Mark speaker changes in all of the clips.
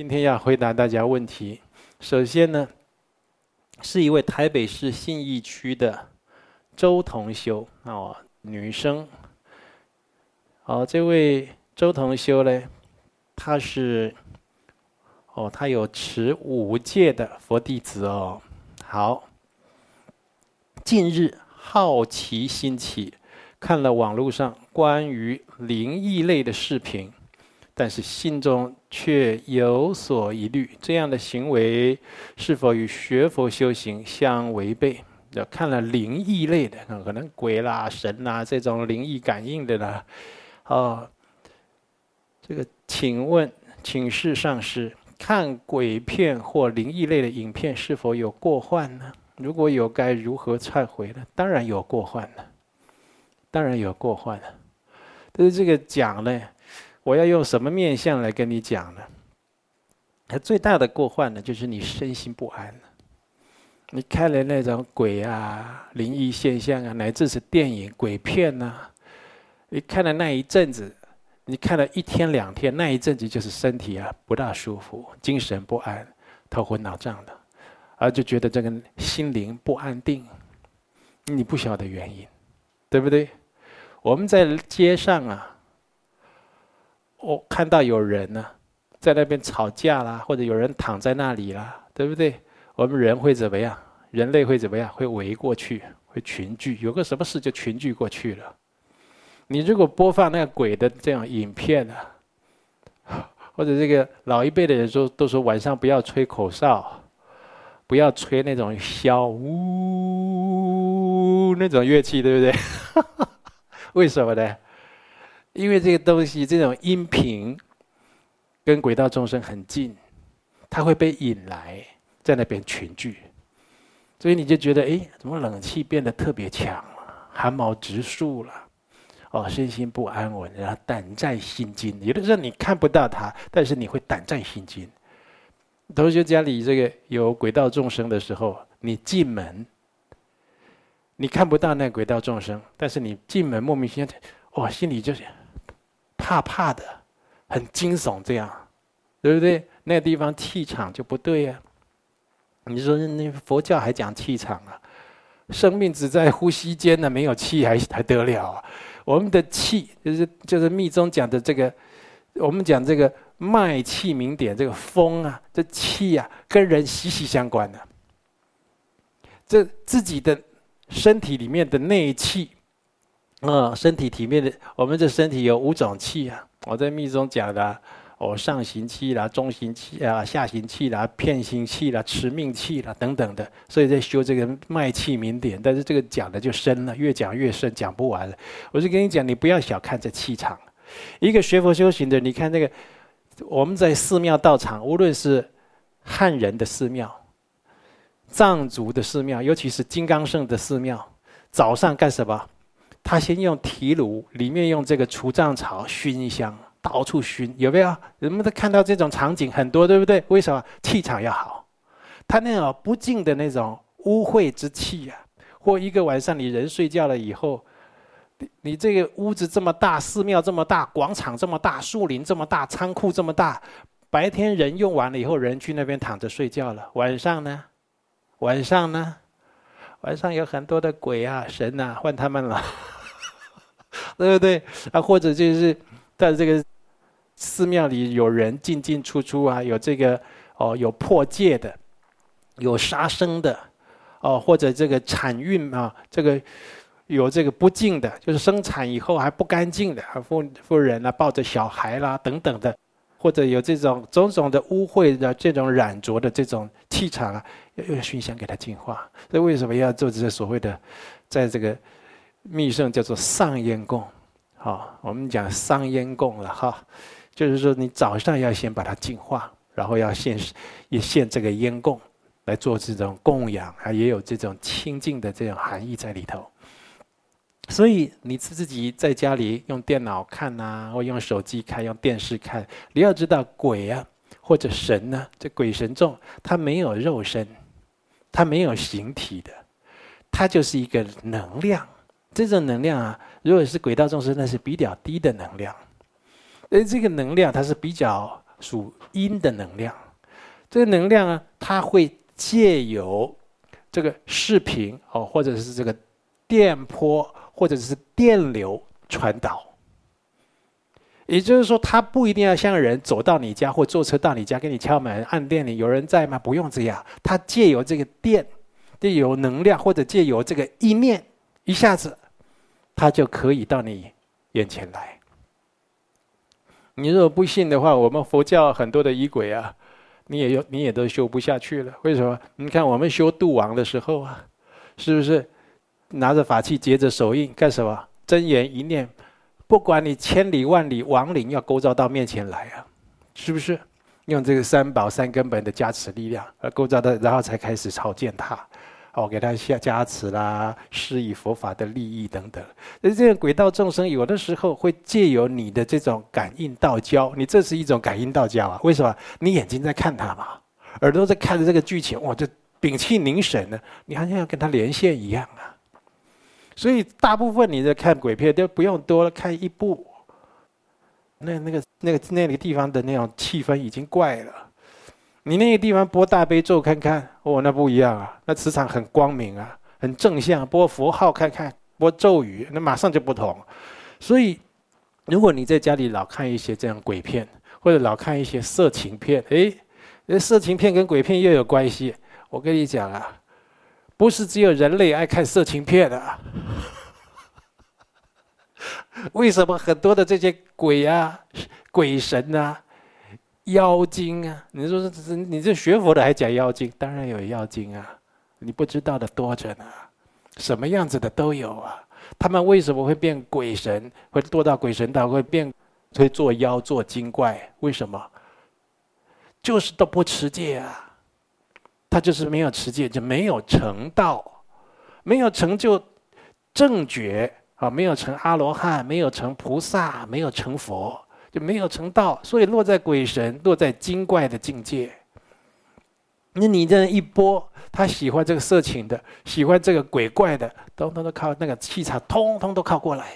Speaker 1: 今天要回答大家问题。首先呢，是一位台北市信义区的周同修哦，女生。哦，这位周同修呢，她是哦，她有持五戒的佛弟子哦。好，近日好奇心起，看了网络上关于灵异类的视频，但是心中却有所疑虑：这样的行为是否与学佛修行相违背？要看了灵异类的，可能鬼啦、神啦这种灵异感应的啦。哦，这个请问，请示上师。看鬼片或灵异类的影片是否有过患呢？如果有，该如何忏悔呢？当然有过患了，当然有过患了。但是这个讲呢，我要用什么面相来跟你讲呢？它最大的过患呢，就是你身心不安。你看了那种鬼啊、灵异现象啊，乃至是电影鬼片呐、你看了那一阵子。你看了一天两天，那一阵子就是身体啊不大舒服，精神不安，头昏脑胀的，而就觉得这个心灵不安定，你不晓得原因，对不对？我们在街上啊，我看到有人呢、在那边吵架啦，或者有人躺在那里啦，对不对？我们人会怎么样？人类会怎么样？会围过去，会群聚，有个什么事就群聚过去了。你如果播放那个鬼的这样影片啊，或者这个老一辈的人说都说晚上不要吹口哨，不要吹那种箫呜那种乐器，对不对？为什么呢？因为这个东西这种音频跟轨道众生很近，它会被引来在那边群聚，所以你就觉得哎，怎么冷气变得特别强，汗毛直竖了。哦，身心不安稳，然后胆战心惊。有的时候你看不到他，但是你会胆战心惊。同学家里这个有轨道众生的时候，你进门，你看不到那轨道众生，但是你进门莫名其妙，哦，心里就是怕怕的，很惊悚，这样，对不对？那个地方气场就不对呀、啊。你说那佛教还讲气场啊？生命只在呼吸间呢，没有气还还得了啊？我们的气就是就是密宗讲的这个，我们讲这个脉气明点，这个风啊，这气啊，跟人息息相关的。这自己的身体里面的内气，啊，身体体面的，我们这身体有五种气啊，我在密宗讲的。哦，上行气啦，中行气啊，下行气啦，遍行气啦，持命气啦，等等的，所以在修这个脉气明点，但是这个讲的就深了，越讲越深，讲不完了。我就跟你讲，你不要小看这气场。一个学佛修行的，你看那个我们在寺庙道场，无论是汉人的寺庙、藏族的寺庙，尤其是金刚圣的寺庙，早上干什么？他先用提炉，里面用这个除障草熏香。到处熏，有没有？人们都看到这种场景很多，对不对？为什么？气场要好，他那种不净的那种污秽之气呀、啊，或一个晚上你人睡觉了以后，你你这个屋子这么大，寺庙这么大，广场这么大，树林这么大，仓库这么大，白天人用完了以后，人去那边躺着睡觉了，晚上呢？晚上呢？晚上有很多的鬼啊、神啊，换他们了，对不对？啊，或者就是。在这个寺庙里，有人进进出出啊，有这个哦，有破戒的，有杀生的，哦，或者这个产孕啊，这个有这个不净的，就是生产以后还不干净的妇妇人啊，抱着小孩啦等等的，或者有这种种种的污秽的这种染浊的这种气场啊，要要熏香给它净化。所以为什么要做这些所谓的，在这个密圣叫做上烟供？好，我们讲上烟供了哈，就是说你早上要先把它净化，然后要献也献这个烟供来做这种供养，还也有这种清净的这种含义在里头。所以你自己在家里用电脑看呐，或用手机看，用电视看，你要知道鬼啊或者神呢，这鬼神众他没有肉身，他没有形体的，他就是一个能量。这种能量啊，如果是轨道众生，那是比较低的能量。而这个能量它是比较属阴的能量。这个能量啊，它会借由这个视频哦，或者是这个电波，或者是电流传导。也就是说，它不一定要像人走到你家或坐车到你家给你敲门按电铃，有人在吗？不用这样，它借由这个电，借由能量，或者借由这个意念，一下子，他就可以到你眼前来。你如果不信的话，我们佛教很多的仪轨啊，你也有你也都修不下去了。为什么？你看我们修度王的时候啊，是不是拿着法器结着手印干什么？真言一念。不管你千里万里，亡灵要勾召到面前来啊，是不是？用这个三宝三根本的加持力量而勾召的，然后才开始朝见他，哦，给他下加持啦，施以佛法的利益等等。那这个鬼道众生有的时候会借由你的这种感应道交，你这是一种感应道交啊？为什么？你眼睛在看他嘛，耳朵在看着这个剧情，哇，就屏气凝神呢，你好像要跟他连线一样啊。所以大部分你在看鬼片都不用多，看一部，那那个那个那个地方的那种气氛已经怪了。你那个地方播大悲咒看看，哦，那不一样啊，那磁场很光明啊，很正向。播佛号看看，播咒语，那马上就不同。所以，如果你在家里老看一些这样鬼片，或者老看一些色情片，诶，那色情片跟鬼片又有关系。我跟你讲啊。不是只有人类爱看色情片的，为什么很多的这些鬼啊、鬼神啊、妖精啊？你说这你这学佛的还讲妖精？当然有妖精啊，你不知道的多着呢，什么样子的都有啊。他们为什么会变鬼神？会堕到鬼神道？会变会做妖做精怪？为什么？就是都不持戒啊。他就是没有持戒，就没有成道，没有成就正觉啊，没有成阿罗汉，没有成菩萨，没有成佛，就没有成道，所以落在鬼神、落在精怪的境界。那你这样一播，他喜欢这个色情的，喜欢这个鬼怪的，通通都靠那个气场，通通都靠过来。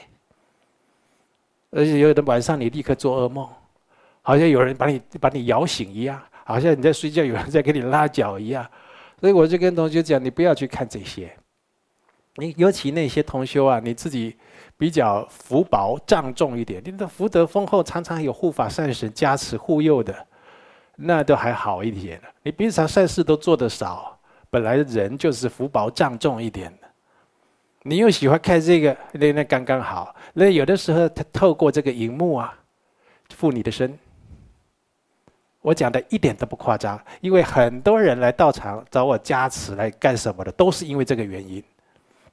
Speaker 1: 而且有的晚上你立刻做噩梦，好像有人把你把你摇醒一样。好像你在睡觉，有人在给你拉脚一样，所以我就跟同学讲，你不要去看这些。你尤其那些同修啊，你自己比较福薄障重一点，你的福德丰厚，常常有护法善神加持护佑的，那都还好一点。你平常善事都做得少，本来人就是福薄障重一点的，你又喜欢看这个，那那刚刚好。那有的时候他透过这个荧幕啊，附你的身。我讲的一点都不夸张，因为很多人来道场找我加持来干什么的，都是因为这个原因。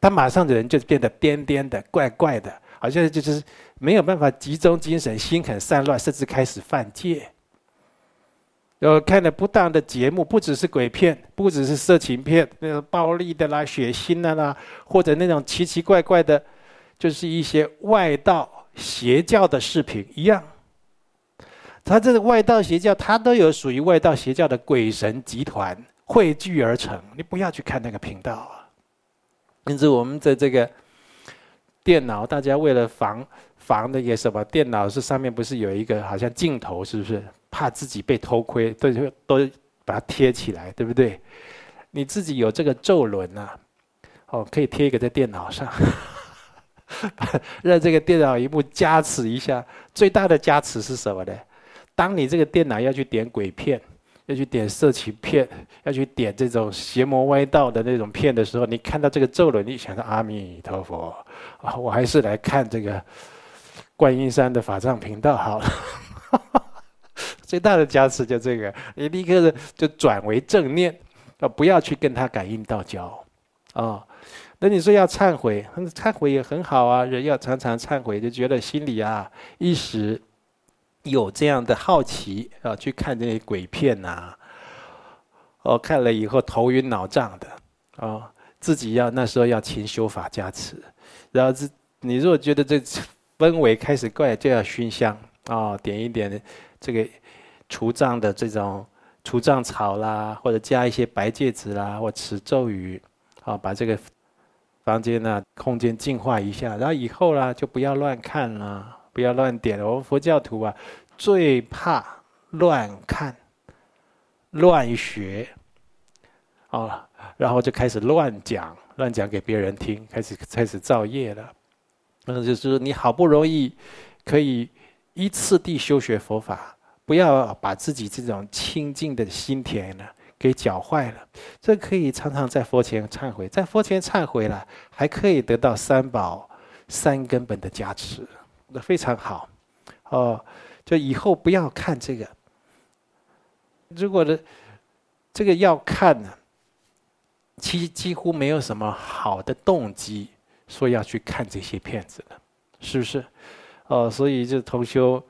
Speaker 1: 他马上的人就变得颠颠的、怪怪的，好像就是没有办法集中精神，心很散乱，甚至开始犯戒。有看了不当的节目，不只是鬼片，不只是色情片，那种暴力的啦、血腥的啦，或者那种奇奇怪怪的，就是一些外道邪教的视频一样。他这个外道邪教，他都有属于外道邪教的鬼神集团汇聚而成。你不要去看那个频道啊！甚至，我们的这个电脑，大家为了防防那个什么，电脑是上面不是有一个好像镜头，是不是？怕自己被偷窥，都都把它贴起来，对不对？你自己有这个咒轮啊，哦，可以贴一个在电脑上，让这个电脑一幕加持一下。最大的加持是什么呢？当你这个电脑要去点鬼片，要去点色情片，要去点这种邪魔歪道的那种片的时候，你看到这个咒轮，你想到阿弥陀佛啊，我还是来看这个观音山的法藏频道好了。最大的加持就这个，你立刻就转为正念啊，不要去跟他感应道交啊。那你说要忏悔，忏悔也很好啊，人要常常忏悔，就觉得心里啊一时。有这样的好奇啊，去看这些鬼片呐、啊，哦，看了以后头晕脑胀的啊、哦，自己要那时候要勤修法加持，然后这你如果觉得这氛围开始怪，就要熏香啊、点一点这个除障的这种除障草啦，或者加一些白芥子啦，或持咒语啊、把这个房间呢空间净化一下，然后以后啦就不要乱看了。不要乱点。我们佛教徒啊，最怕乱看、乱学，哦，然后就开始乱讲，乱讲给别人听，开始开始造业了。那就是你好不容易可以一次地修学佛法，不要把自己这种清净的心田呢给搅坏了。这可以常常在佛前忏悔，在佛前忏悔了，还可以得到三宝、三根本的加持，非常好。哦，就以后不要看这个。如果的这个要看呢，其实几乎没有什么好的动机。说要去看这些片子了，是不是？哦，所以这同修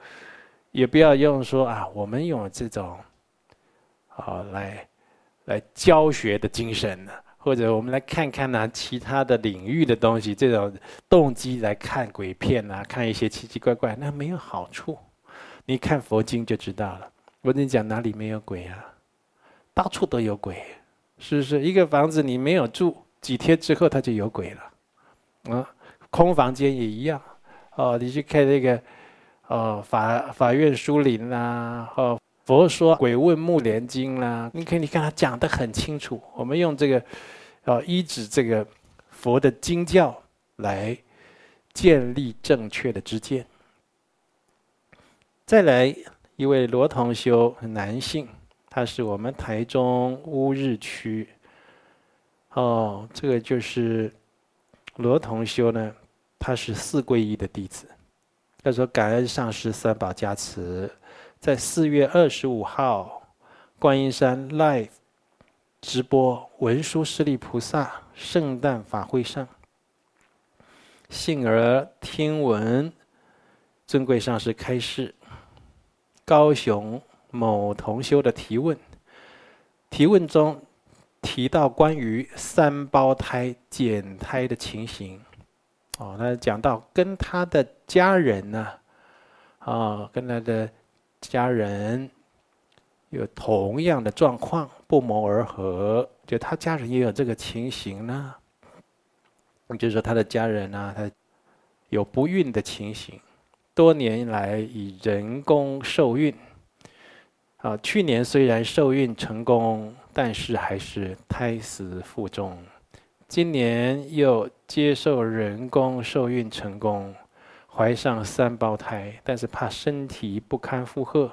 Speaker 1: 也不要用说啊，我们用这种啊来来教学的精神呢，或者我们来看看呢其他的领域的东西，这种动机来看鬼片啊，看一些奇奇怪怪，那没有好处。你看佛经就知道了。我跟你讲，哪里没有鬼啊？到处都有鬼，是不是？一个房子你没有住，几天之后它就有鬼了。啊，空房间也一样，哦，你去看那个，哦，法法院书林啊，哦，佛说鬼问木莲经啦，你可以你看他讲得很清楚。我们用这个，哦，依止这个佛的经教来建立正确的知见。再来一位罗同修，男性，他是我们台中乌日区，哦，这个就是。罗同修呢，他是四皈依的弟子。他说：“感恩上师三宝加持，在四月二十五号，观音山 Live 直播文殊师利菩萨圣诞法会上，幸而听闻尊贵上师开示，高雄某同修的提问，提问中。”提到关于三胞胎减胎的情形，哦，他讲到跟他的家人呢，啊，跟他的家人有同样的状况，不谋而合，就他家人也有这个情形呢。就是说他的家人呢，他有不孕的情形，多年来以人工受孕。啊，去年虽然受孕成功，但是还是胎死腹中。今年又接受人工受孕成功，怀上三胞胎，但是怕身体不堪负荷，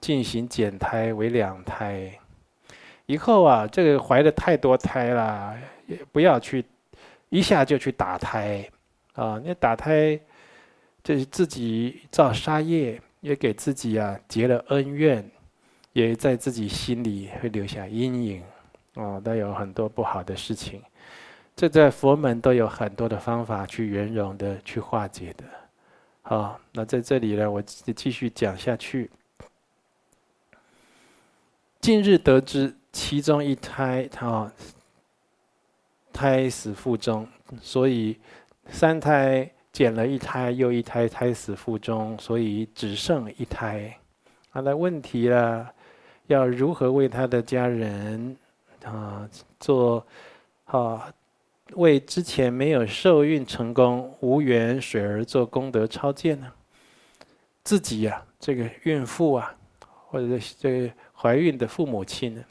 Speaker 1: 进行减胎为两胎。以后啊，这个怀的太多胎了，也不要去一下就去打胎啊！你打胎，这是自己造杀业，也给自己啊结了恩怨。也在自己心里会留下阴影，啊，都有很多不好的事情。这在佛门都有很多的方法去圆融的去化解的。好，那在这里呢，我继续讲下去。近日得知其中一胎，他胎死腹中，所以三胎减了一胎又一胎，胎死腹中，所以只剩一胎。他的问题了。要如何为他的家人啊做啊为之前没有受孕成功无缘水儿做功德超荐呢？自己呀、啊，这个孕妇啊，或者是这个怀孕的父母亲呢，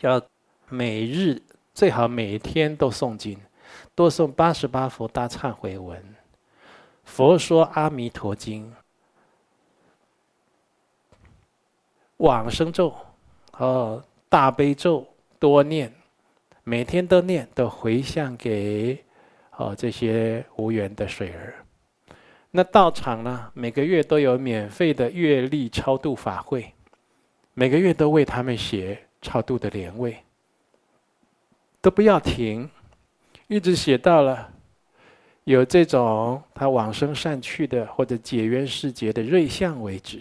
Speaker 1: 要每日最好每天都诵经，多诵八十八佛大忏悔文，佛说阿弥陀经。往生咒，哦，大悲咒多念，每天都念，都回向给哦这些无缘的水儿。那道场呢，每个月都有免费的月历超度法会，每个月都为他们写超度的莲位，都不要停，一直写到了有这种他往生善去的或者解冤释结的瑞相为止。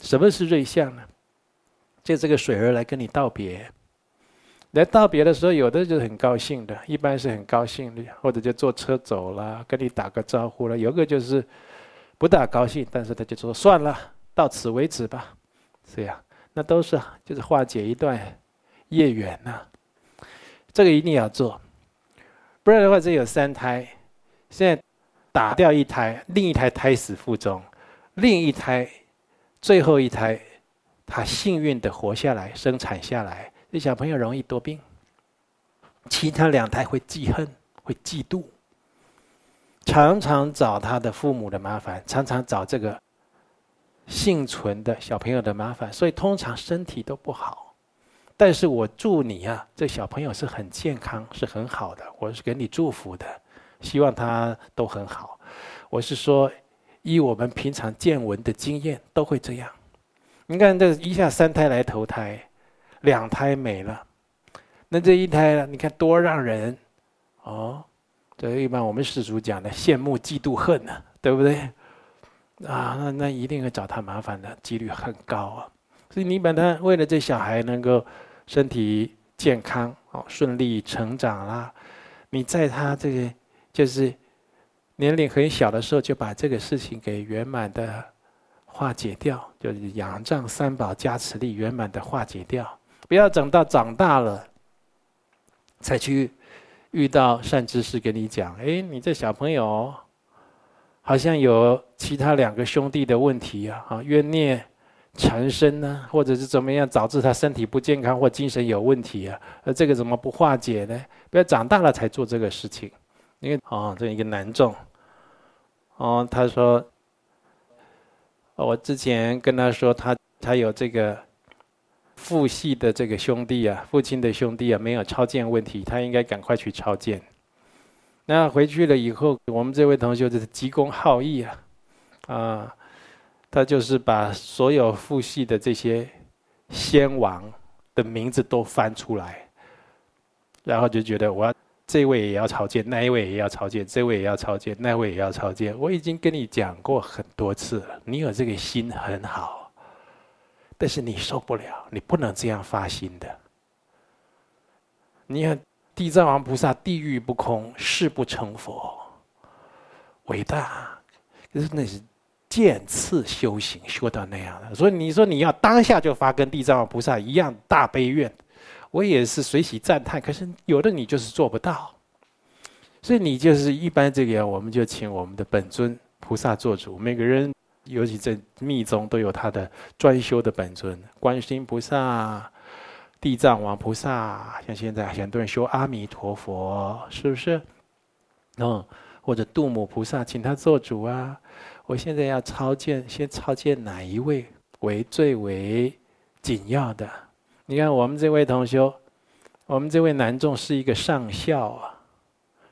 Speaker 1: 什么是瑞相呢？借这个水儿来跟你道别，来道别的时候，有的就是很高兴的，一般是很高兴的，或者就坐车走了，跟你打个招呼了。有个就是不大高兴，但是他就说算了，到此为止吧，这样，那都是就是化解一段业缘呐。这个一定要做，不然的话，这有三胎，现在打掉一胎，另一胎胎死腹中，另一胎。最后一胎，他幸运的活下来，生产下来，这小朋友容易多病。其他两胎会记恨，会嫉妒，常常找他的父母的麻烦，常常找这个幸存的小朋友的麻烦，所以通常身体都不好。但是我祝你啊，这小朋友是很健康，是很好的，我是给你祝福的，希望他都很好。我是说，依我们平常见闻的经验，都会这样。你看，这一下三胎来投胎，两胎没了，那这一胎呢？你看多让人哦，这一般我们世俗讲的羡慕、嫉妒、恨呢，对不对？啊，那那一定会找他麻烦的几率很高啊。所以你把他为了这小孩能够。身体健康哦，顺利成长啦。你在他这个就是年龄很小的时候，就把这个事情给圆满的化解掉，就是仰仗三宝加持力圆满的化解掉。不要等到长大了才去遇到善知识跟你讲：“哎，你这小朋友好像有其他两个兄弟的问题啊，啊冤孽。”缠身呢，或者是怎么样导致他身体不健康或精神有问题啊？而这个怎么不化解呢？不要长大了才做这个事情。因为哦，这一个男众，哦，他说，我之前跟他说，他他有这个父系的这个兄弟啊，父亲的兄弟啊，没有超荐问题，他应该赶快去超荐。那回去了以后，我们这位同学就是急公好义啊，啊。他就是把所有父系的这些先王的名字都翻出来，然后就觉得我要这位也要朝见，那一位也要朝见，这位也要朝见，那位也要朝见。我已经跟你讲过很多次了，你有这个心很好，但是你受不了，你不能这样发心的。你看地藏王菩萨地狱不空，誓不成佛，伟大，可是那是。渐次修行，修到那样的，所以你说你要当下就发跟地藏王菩萨一样大悲愿，我也是随喜赞叹。可是有的你就是做不到，所以你就是一般这个，我们就请我们的本尊菩萨做主。每个人，尤其在密宗都有他的专修的本尊，观世音菩萨、地藏王菩萨，像现在很多人修阿弥陀佛，是不是？嗯，或者度母菩萨，请他做主啊。我现在要超荐，先超荐哪一位为最为紧要的？你看我们这位同修，我们这位男众是一个上校啊，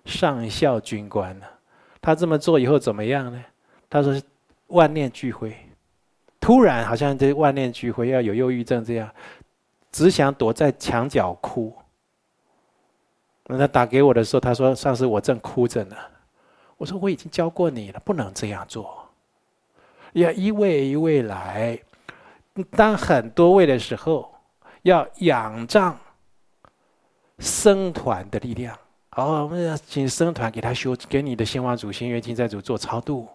Speaker 1: 上校军官呢、他这么做以后怎么样呢？他说万念俱灰，突然好像这万念俱灰，要有忧郁症这样，只想躲在墙角哭。那他打给我的时候，他说：“上次，我正哭着呢。”我说：“我已经教过你了，不能这样做。”要一位一位来，当很多位的时候，要仰仗僧团的力量。好，我们要请僧团给他修，给你的先王祖先、冤亲债主做超度，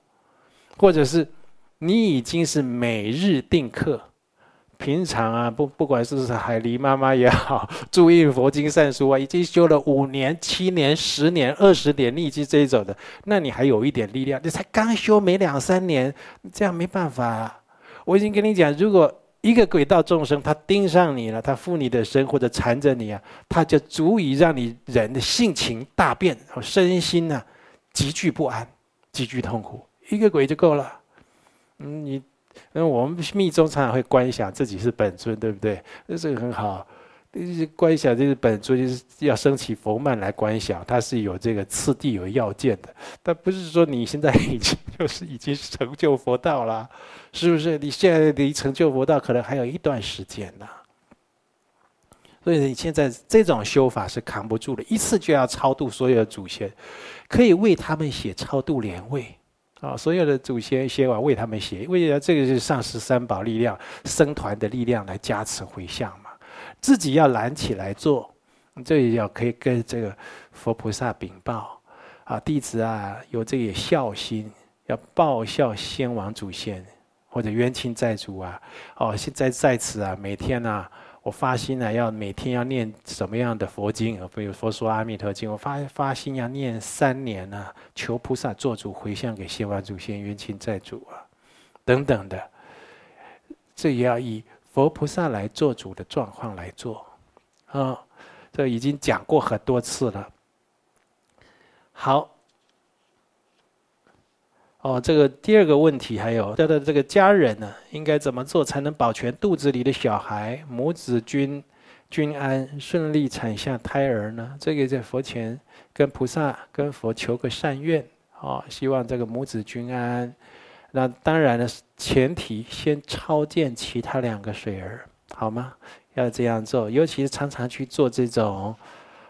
Speaker 1: 或者是你已经是每日定课。平常啊，不不管是不是海狸妈妈也好，注印佛经善书啊，已经修了五年、七年、十年、二十年，你已经这一种的，那你还有一点力量。你才刚修没两三年，这样没办法啊。我已经跟你讲，如果一个鬼道众生他盯上你了，他附你的身或者缠着你啊，他就足以让你人的性情大变，身心呢极具不安、极具痛苦。一个鬼就够了。嗯，你。那我们密宗常常会观想自己是本尊，对不对？那这个很好。观想就是本尊，就是要升起佛曼来观想，它是有这个次第、有要件的。但不是说你现在已经就是已经成就佛道了，是不是？你现在离成就佛道可能还有一段时间呢。所以你现在这种修法是扛不住的，一次就要超度所有的祖先，可以为他们写超度莲位。啊，所有的祖先先王为他们写，为了这个是上师三宝力量、僧团的力量来加持回向嘛。自己要揽起来做，这也要可以跟这个佛菩萨禀报啊，弟子啊有这个孝心，要报效先王祖先或者冤亲债主啊。哦，现在在此啊，每天啊。我发心呢，要每天要念什么样的佛经？比如佛说阿弥陀经，我发发心要念三年呢，求菩萨做主回向给先王祖先、冤亲债主啊，等等的。这也要以佛菩萨来做主的状况来做，啊，这已经讲过很多次了。好，哦，这个第二个问题还有他的这个家人呢，应该怎么做才能保全肚子里的小孩母子均均安顺利产下胎儿呢？这个在佛前跟菩萨跟佛求个善愿，哦，希望这个母子均安。那当然了，前提先超荐其他两个水儿，好吗？要这样做，尤其是常常去做这种，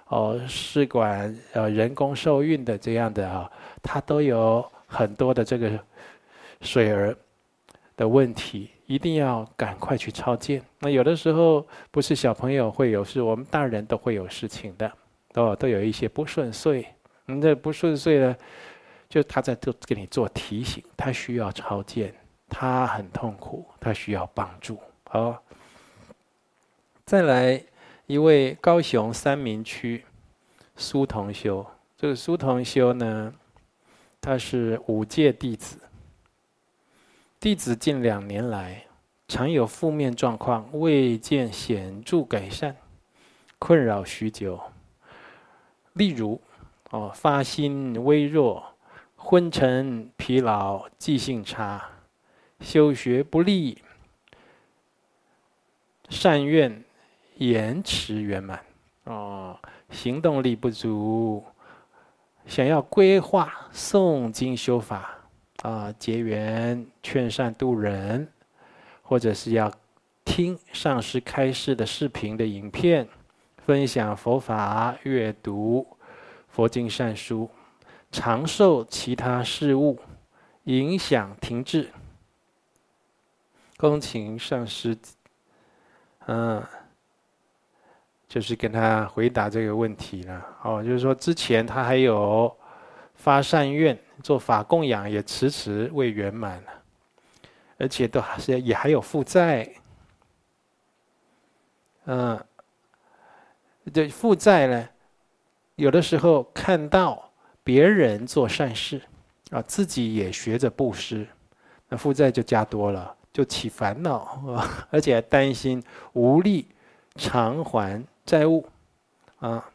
Speaker 1: 哦，试管呃人工受孕的这样的啊，它都有很多的这个水儿的问题，一定要赶快去超荐。那有的时候不是小朋友会有事，我们大人都会有事情的，都都有一些不顺遂。你这不顺遂呢？就他在这给你做提醒，他需要超荐，他很痛苦，他需要帮助。好，再来一位高雄三民区苏同修，这个苏同修呢，他是五戒弟子，弟子近两年来常有负面状况，未见显著改善，困扰许久。例如，哦，发心微弱。昏沉、疲劳、记性差、修学不利、善愿延迟圆满，哦，行动力不足，想要规划诵经修法啊，结缘劝善度人，或者是要听上师开示的视频的影片，分享佛法，阅读佛经善书。常受其他事物影响停滞，恭请上师，嗯，就是跟他回答这个问题了。哦，就是说之前他还有发善愿做法供养，也迟迟未圆满，而且都还是也还有负债。嗯，这负债呢，有的时候看到。别人做善事，啊，自己也学着布施，那负债就加多了，就起烦恼啊，而且还担心无力偿还债务，啊，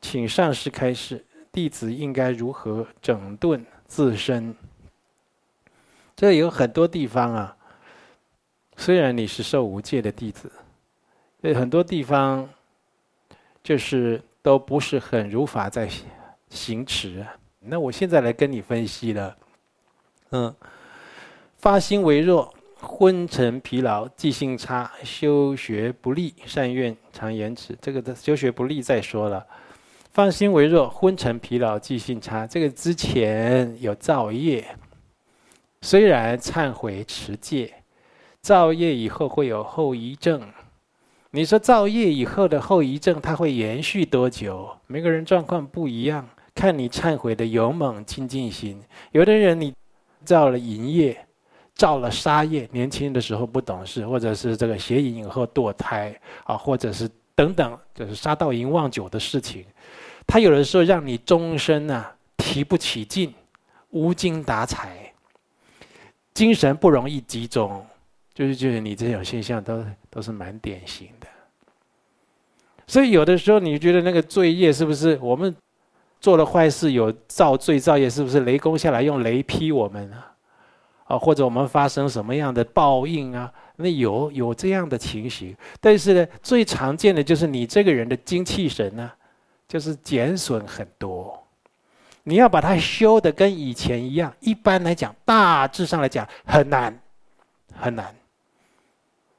Speaker 1: 请上师开示，弟子应该如何整顿自身？这有很多地方啊，虽然你是受无戒的弟子，有很多地方就是。都不是很如法在行持，那我现在来跟你分析了。嗯，发心微弱，昏沉疲劳，记性差，修学不利，善愿常延迟。这个的修学不利再说了。放心微弱，昏沉疲劳，记性差，这个之前有造业，虽然忏悔持戒，造业以后会有后遗症。你说造业以后的后遗症，它会延续多久？每个人状况不一样，看你忏悔的勇猛精进心。有的人你造了淫业，造了杀业，年轻的时候不懂事，或者是这个邪淫以后堕胎啊，或者是等等，就是杀盗淫妄酒的事情。他有的时候让你终身啊提不起劲，无精打采，精神不容易集中。就是就是你这种现象都都是蛮典型的，所以有的时候你觉得那个罪业是不是我们做了坏事有造罪造业，是不是雷公下来用雷劈我们啊？啊，或者我们发生什么样的报应啊？那有有这样的情形，但是呢，最常见的就是你这个人的精气神呢，就是减损很多。你要把它修得跟以前一样，一般来讲，大致上来讲很难，很难。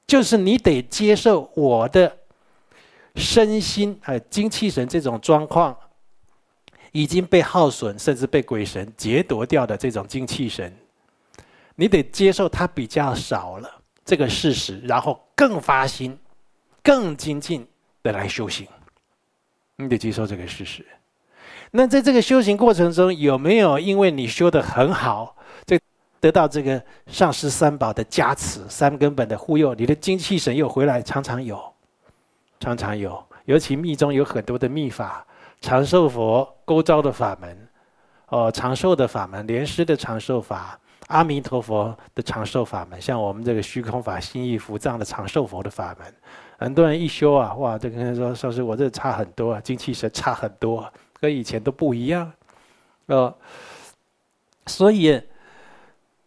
Speaker 1: 就是你得接受我的身心啊，精气神这种状况已经被耗损，甚至被鬼神劫夺掉的这种精气神，你得接受它比较少了这个事实，然后更发心、更精进的来修行。你得接受这个事实。那在这个修行过程中，有没有因为你修得很好，这？得到这个上师三宝的加持，三根本的护佑，你的精气神又回来，常常有，常常有。尤其密宗有很多的密法，长寿佛勾召的法门，哦，长寿的法门，莲师的长寿法，阿弥陀佛的长寿法门，像我们这个虚空法、心意伏藏的长寿佛的法门，很多人一修啊，哇，就跟他说，说是我这差很多啊，精气神差很多，跟以前都不一样，呃，所以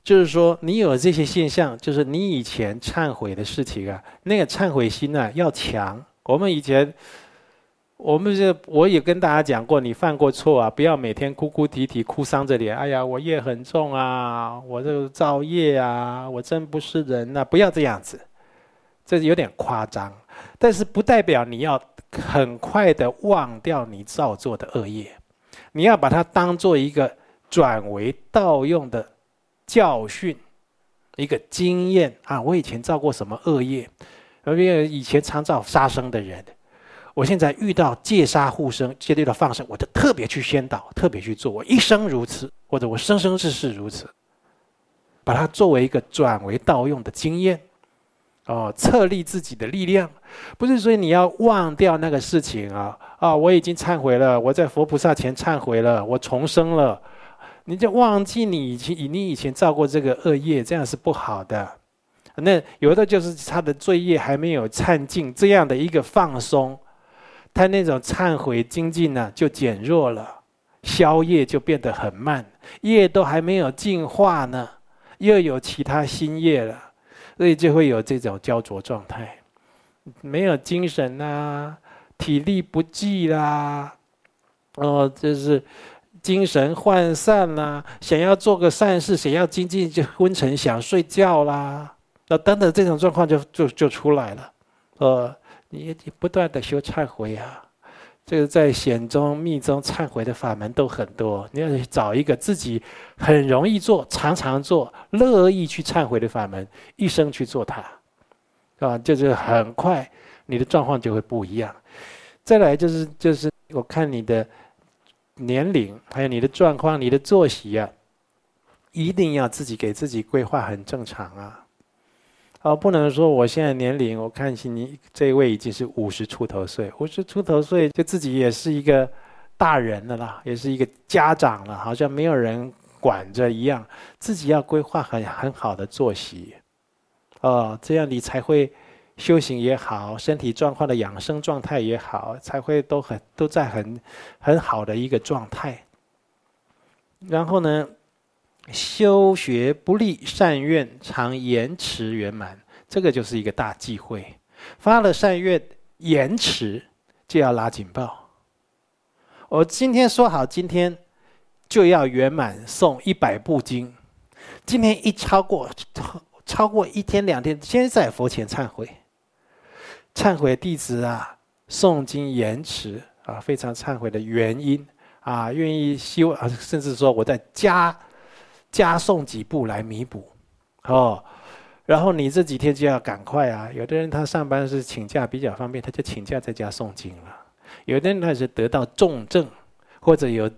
Speaker 1: 就是说，你有这些现象，就是你以前忏悔的事情啊，那个忏悔心啊要强。我们以前。我们这我也跟大家讲过，你犯过错啊，不要每天哭哭啼啼、哭丧着脸。哎呀，我业很重啊，我这个造业啊，我真不是人呐，不要这样子，这有点夸张。但是不代表你要很快的忘掉你造作的恶业，你要把它当做一个转为道用的教训，一个经验啊。我以前造过什么恶业？因为以前常造杀生的人。我现在遇到戒杀护生，戒律的放生，我就特别去宣导，特别去做。我一生如此，或者我生生世世如此，把它作为一个转为道用的经验，哦，策立自己的力量。不是说你要忘掉那个事情啊啊！我已经忏悔了，我在佛菩萨前忏悔了，我重生了，你就忘记你以前以你以前造过这个恶业，这样是不好的。那有的就是他的罪业还没有忏尽，这样的一个放松。他那种忏悔精进呢，就减弱了，消业就变得很慢，业都还没有净化呢，又有其他新业了，所以就会有这种焦灼状态，没有精神啦，体力不济啦，哦，就是精神涣散啦，想要做个善事，想要精进就昏沉想睡觉啦，那等等这种状况就就就出来了，呃。你你不断的修忏悔啊，这个在显宗、密宗忏悔的法门都很多。你要找一个自己很容易做、常常做、乐意去忏悔的法门，一生去做它，啊，就是很快你的状况就会不一样。再来就是就是我看你的年龄，还有你的状况、你的作息啊，一定要自己给自己规划很正常啊。哦，不能说我现在年龄，我看起你这一位已经是五十出头岁，五十出头岁就自己也是一个大人了啦，也是一个家长了，好像没有人管着一样，自己要规划很很好的作息，哦，这样你才会修行也好，身体状况的养生状态也好，才会都很都在很很好的一个状态。然后呢，修学不立善愿，常延迟圆满，这个就是一个大忌讳。发了善愿，延迟就要拉警报。我今天说好，今天就要圆满诵一百部经。今天一超过，超过一天两天，先在佛前忏悔，忏悔弟子啊，诵经延迟啊，非常忏悔的原因啊，愿意修啊，甚至说我在家。加诵几步来弥补，哦，然后你这几天就要赶快啊！有的人他上班是请假比较方便，他就请假在家诵经了。有的人他是得到重症，或者有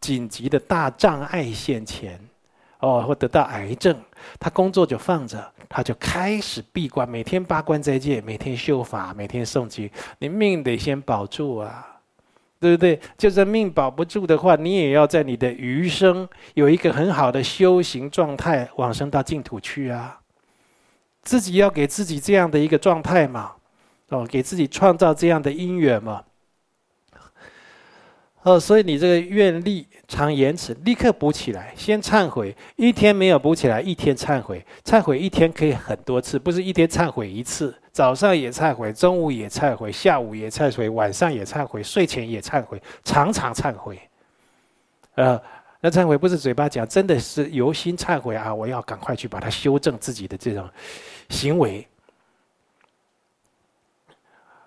Speaker 1: 紧急的大障碍现前，哦，或得到癌症，他工作就放着，他就开始闭关，每天八关斋戒，每天修法，每天诵经，你命得先保住啊！对不对？就是命保不住的话，你也要在你的余生有一个很好的修行状态，往生到净土去啊！自己要给自己这样的一个状态嘛，哦，给自己创造这样的因缘嘛。哦，所以你这个愿力常延迟，立刻补起来，先忏悔。一天没有补起来，一天忏悔。忏悔一天可以很多次，不是一天忏悔一次。早上也忏悔，中午也忏悔，下午也忏悔，晚上也忏悔，睡前也忏悔，常常忏悔。呃，那忏悔不是嘴巴讲，真的是由心忏悔啊！我要赶快去把它修正自己的这种行为。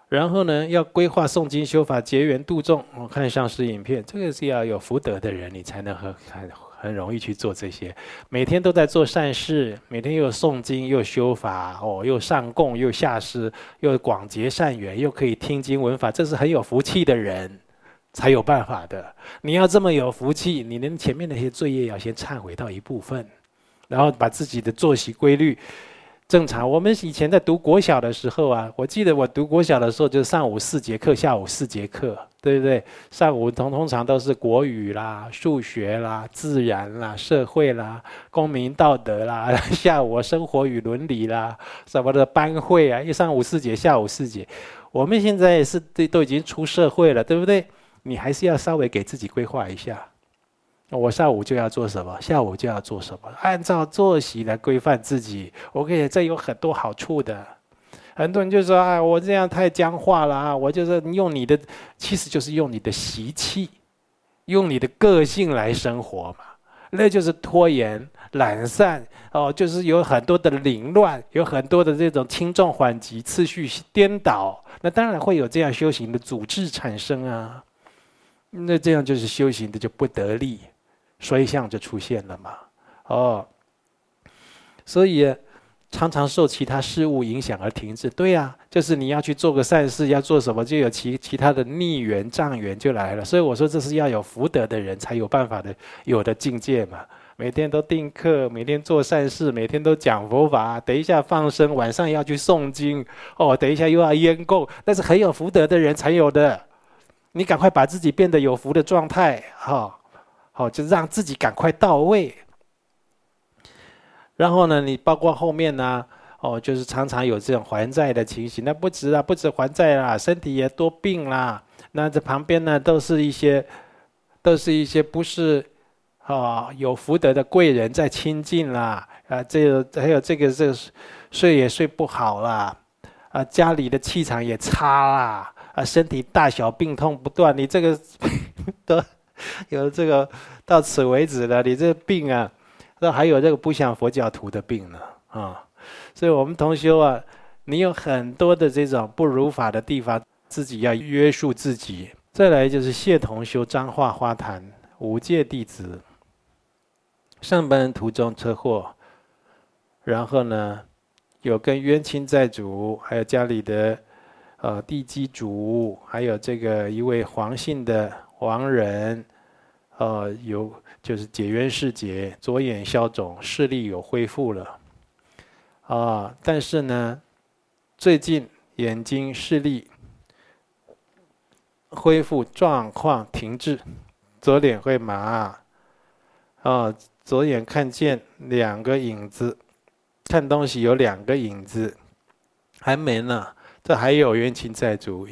Speaker 1: 然后呢，要规划诵经修法，结缘度众。我看上师影片，这个是要有福德的人，你才能和很很容易去做这些。每天都在做善事，每天又诵经又修法，哦，又上供又下施，又广结善缘，又可以听经闻法，这是很有福气的人才有办法的。你要这么有福气，你连前面那些罪业要先忏悔到一部分，然后把自己的作息规律。正常，我们以前在读国小的时候啊，我记得我读国小的时候，就上午四节课，下午四节课，对不对？上午通通常都是国语啦、数学啦、自然啦、社会啦、公民道德啦，下午生活与伦理啦，什么的班会啊，一上午四节，下午四节。我们现在是都都已经出社会了，对不对？你还是要稍微给自己规划一下，我上午就要做什么，下午就要做什么，按照作息来规范自己。我跟你，这有很多好处的。很多人就说：“哎，我这样太僵化了啊！”我就是用你的，其实就是用你的习气，用你的个性来生活嘛。那就是拖延、懒散哦，就是有很多的凌乱，有很多的这种轻重缓急、次序颠倒。那当然会有这样修行的组织产生啊。那这样就是修行的就不得力，衰相就出现了嘛。哦，所以。常常受其他事物影响而停滞，对呀、啊，就是你要去做个善事，要做什么，就有其其他的逆缘障缘就来了。所以我说，这是要有福德的人才有办法的，有的境界嘛。每天都定课，每天做善事，每天都讲佛法，等一下放生，晚上要去诵经，哦，等一下又要烟供，那是很有福德的人才有的。你赶快把自己变得有福的状态，哈、好、就让自己赶快到位。然后呢，你包括后面呢，哦，就是常常有这种还债的情形。那不止啊，不止还债啦，身体也多病啦。那这旁边呢，都是一些，都是一些不是，啊，有福德的贵人在亲近啦。啊，这个还有这个这个睡也睡不好啦，啊，家里的气场也差啦，啊，身体大小病痛不断。你这个都 有这个到此为止了，你这个病啊。那还有这个不像佛教徒的病呢啊，所以我们同修啊，你有很多的这种不如法的地方，自己要约束自己。再来就是谢同修彰化花坛五戒弟子，上班途中车祸，然后呢，有跟冤亲债主，还有家里的呃地基主，还有这个一位黄姓的亡人，呃有。就是解冤释结，左眼消肿，视力有恢复了，啊，但是呢，最近眼睛视力恢复状况停滞，左脸会麻，啊，左眼看见两个影子，看东西有两个影子，还没呢，这还有冤亲债主，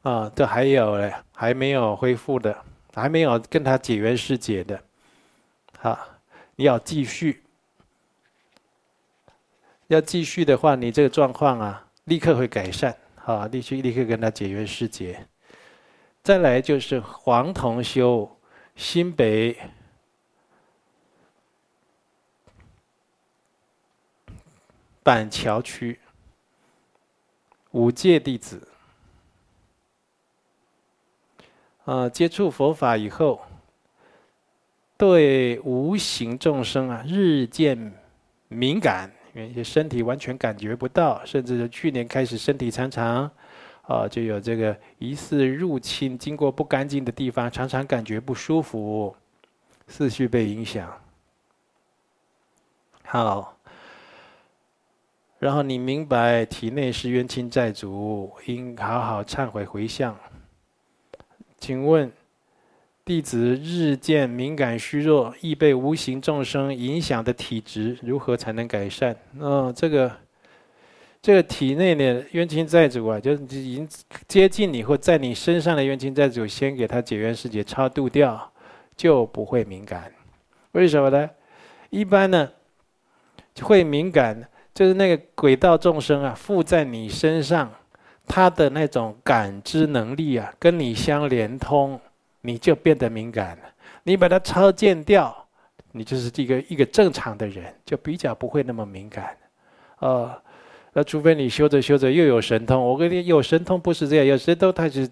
Speaker 1: 啊，这还有嘞，还没有恢复的。还没有跟他解冤释结的，好，你要继续，要继续的话，你这个状况啊，立刻会改善，好，立即立刻跟他解冤释结。再来就是黄同修，新北板桥区五戒弟子。啊，接触佛法以后，对无形众生啊日渐敏感，原先身体完全感觉不到，甚至是去年开始身体常常啊就有这个疑似入侵，经过不干净的地方，常常感觉不舒服，思绪被影响。好，然后你明白体内是冤亲债主，应好好忏悔回向。请问，弟子日渐敏感虚弱，易被无形众生影响的体质，如何才能改善？嗯，这个这个体内的冤亲债主啊，就是已经接近你或在你身上的冤亲债主，先给他解冤释结超度掉，就不会敏感。为什么呢？一般呢，会敏感，就是那个鬼道众生啊，附在你身上。他的那种感知能力啊，跟你相连通，你就变得敏感了。你把它超见掉，你就是一个一个正常的人，就比较不会那么敏感。哦，那除非你修着修着又有神通。我跟你有神通不是这样，有神通它就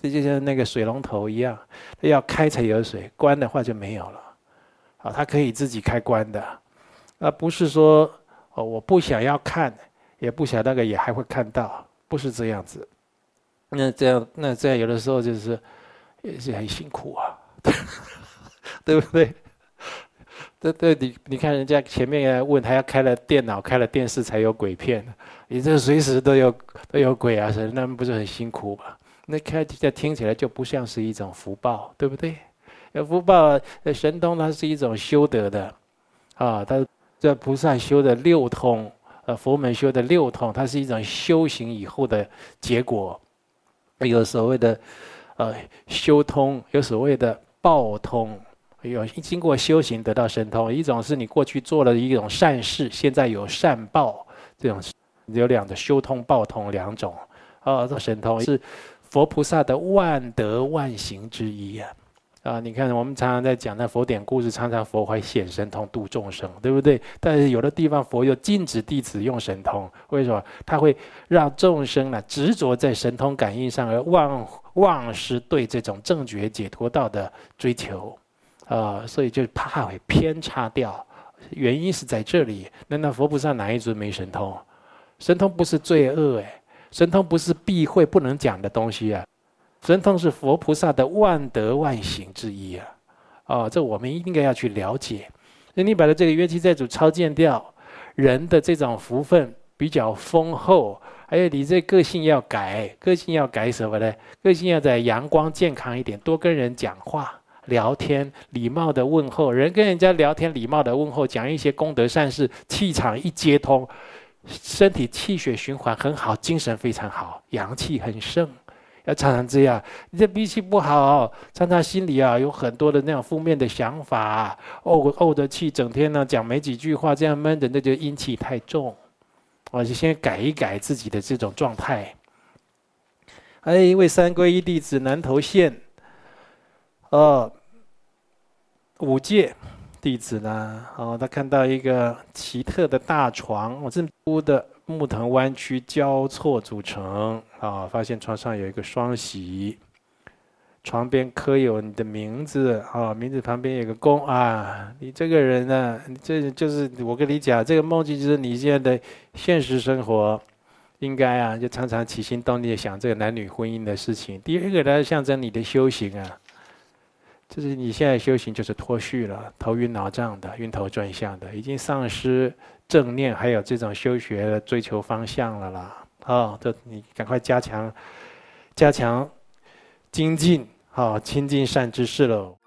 Speaker 1: 这就像那个水龙头一样，要开才有水，关的话就没有了。啊，它可以自己开关的，而不是说哦，我不想要看，也不想那个也还会看到。不是这样子，那这样那这样有的时候就是也是很辛苦啊，对不对？对对，你你看人家前面要问，他要开了电脑、开了电视才有鬼片，你这随时都有都有鬼啊，神，那不是很辛苦吗？那看起来听起来就不像是一种福报，对不对？福报神通它是一种修得的，啊，它这菩萨修的六通，呃，佛门修的六通，它是一种修行以后的结果，有所谓的呃修通，有所谓的报通，有经过修行得到神通，一种是你过去做了一种善事，现在有善报，这种有两个修通报通两种，啊，这神通。是佛菩萨的万德万行之一啊。啊，你看，我们常常在讲那佛典故事，常常佛会显神通度众生，对不对？但是有的地方佛又禁止弟子用神通，为什么？他会让众生呢执着在神通感应上，而忘忘失对这种正觉解脱道的追求，啊，所以就怕会偏差掉。原因是在这里。那那佛菩萨哪一尊没神通？神通不是罪恶哎，神通不是避讳不能讲的东西啊。神通是佛菩萨的万德万行之一啊！哦，这我们应该要去了解。那你把它这个冤亲债主超荐掉，人的这种福分比较丰厚，还有你这个性要改，个性要改什么呢？个性要在阳光健康一点，多跟人讲话、聊天，礼貌的问候。人跟人家聊天，礼貌的问候，讲一些功德善事，气场一接通，身体气血循环很好，精神非常好，阳气很盛。常常这样，你这脾气不好，常常心里啊有很多的那种负面的想法，怄怄的气，整天呢讲没几句话，这样闷的，那就阴气太重。我就先改一改自己的这种状态。还有一位三皈依弟子南投县，哦，五戒弟子呢，哦，他看到一个奇特的大床，我正铺的。木藤弯曲交错组成啊！发现床上有一个双喜，床边刻有你的名字啊，名字旁边有个弓啊。你这个人呢，这就是我跟你讲，这个梦境就是你现在的现实生活，应该啊，就常常起心动念想这个男女婚姻的事情。第二个呢，象征你的修行啊，就是你现在修行就是脱序了，头晕脑胀的，晕头转向的，已经丧失。正念还有这种修学的追求方向了啦，啊，这你赶快加强，加强精进，好亲近善知识喽。